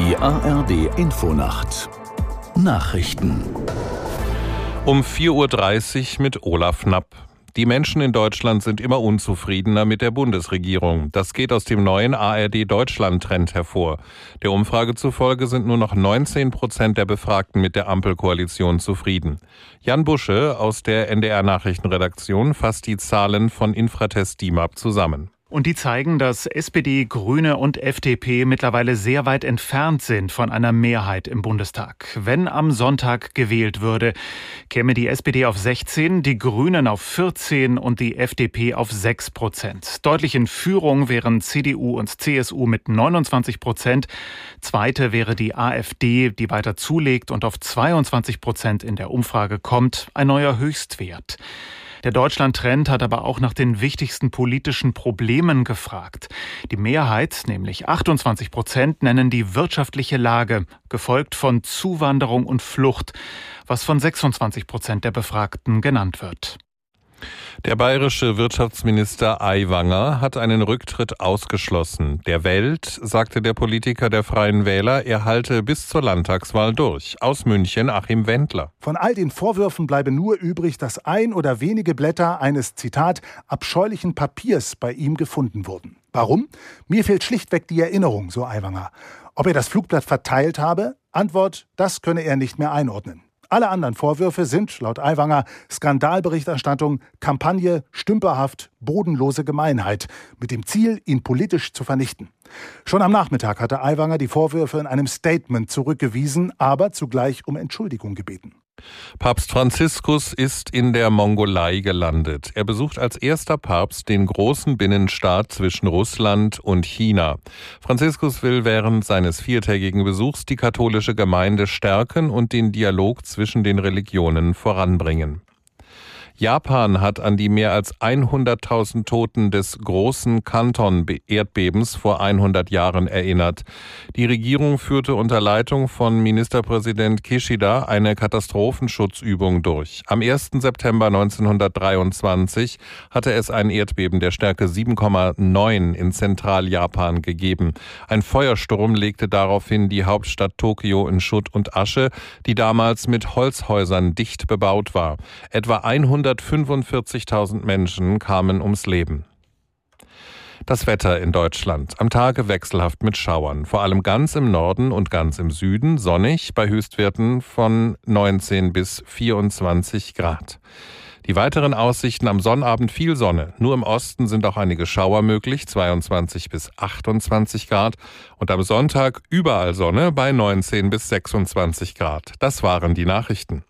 ARD Infonacht Nachrichten um 4.30 Uhr mit Olaf Knapp. Die Menschen in Deutschland sind immer unzufriedener mit der Bundesregierung. Das geht aus dem neuen ARD Deutschland Trend hervor. Der Umfrage zufolge sind nur noch 19 Prozent der Befragten mit der Ampelkoalition zufrieden. Jan Busche aus der NDR Nachrichtenredaktion fasst die Zahlen von Infratest DIMAP zusammen. Und die zeigen, dass SPD, Grüne und FDP mittlerweile sehr weit entfernt sind von einer Mehrheit im Bundestag. Wenn am Sonntag gewählt würde, käme die SPD auf 16, die Grünen auf 14 und die FDP auf 6 Prozent. Deutlich in Führung wären CDU und CSU mit 29 Prozent. Zweite wäre die AfD, die weiter zulegt und auf 22 Prozent in der Umfrage kommt. Ein neuer Höchstwert. Der Deutschland-Trend hat aber auch nach den wichtigsten politischen Problemen gefragt. Die Mehrheit, nämlich 28 Prozent, nennen die wirtschaftliche Lage, gefolgt von Zuwanderung und Flucht, was von 26 Prozent der Befragten genannt wird. Der bayerische Wirtschaftsminister Aiwanger hat einen Rücktritt ausgeschlossen. Der Welt sagte der Politiker der Freien Wähler, er halte bis zur Landtagswahl durch. Aus München Achim Wendler. Von all den Vorwürfen bleibe nur übrig, dass ein oder wenige Blätter eines, Zitat, abscheulichen Papiers bei ihm gefunden wurden. Warum? Mir fehlt schlichtweg die Erinnerung, so Aiwanger. Ob er das Flugblatt verteilt habe? Antwort, das könne er nicht mehr einordnen. Alle anderen Vorwürfe sind, laut Aiwanger, Skandalberichterstattung, Kampagne, stümperhaft, bodenlose Gemeinheit, mit dem Ziel, ihn politisch zu vernichten. Schon am Nachmittag hatte Aiwanger die Vorwürfe in einem Statement zurückgewiesen, aber zugleich um Entschuldigung gebeten. Papst Franziskus ist in der Mongolei gelandet. Er besucht als erster Papst den großen Binnenstaat zwischen Russland und China. Franziskus will während seines viertägigen Besuchs die katholische Gemeinde stärken und den Dialog zwischen den Religionen voranbringen. Japan hat an die mehr als 100.000 Toten des großen Kanton-Erdbebens vor 100 Jahren erinnert. Die Regierung führte unter Leitung von Ministerpräsident Kishida eine Katastrophenschutzübung durch. Am 1. September 1923 hatte es ein Erdbeben der Stärke 7,9 in Zentraljapan gegeben. Ein Feuersturm legte daraufhin die Hauptstadt Tokio in Schutt und Asche, die damals mit Holzhäusern dicht bebaut war. Etwa 100 145.000 Menschen kamen ums Leben. Das Wetter in Deutschland. Am Tage wechselhaft mit Schauern. Vor allem ganz im Norden und ganz im Süden sonnig bei Höchstwerten von 19 bis 24 Grad. Die weiteren Aussichten am Sonnabend viel Sonne. Nur im Osten sind auch einige Schauer möglich, 22 bis 28 Grad. Und am Sonntag überall Sonne bei 19 bis 26 Grad. Das waren die Nachrichten.